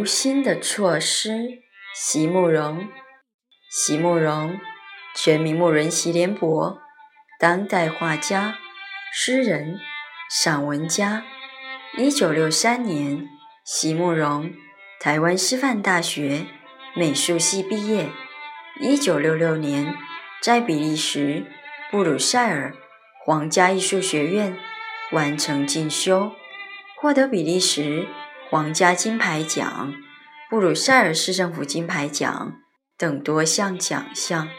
无心的错失，席慕容。席慕容，全名慕人席联博，当代画家、诗人、散文家。一九六三年，席慕容台湾师范大学美术系毕业。一九六六年，在比利时布鲁塞尔皇家艺术学院完成进修，获得比利时皇家金牌奖、布鲁塞尔市政府金牌奖。等多项奖项，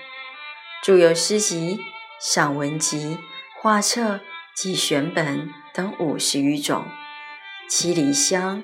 著有诗集、散文集、画册及选本等五十余种，《七里香》《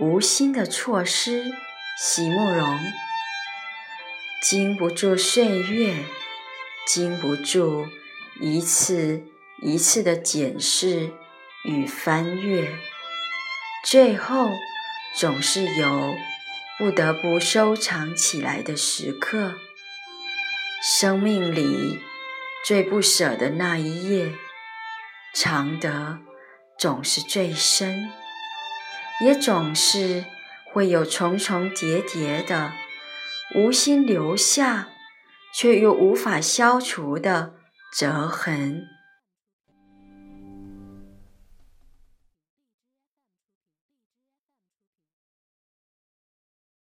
无心的错失，席慕容，经不住岁月，经不住一次一次的检视与翻阅，最后总是有不得不收藏起来的时刻。生命里最不舍的那一页，藏得总是最深，也总是会有重重叠叠的无心留下，却又无法消除的折痕。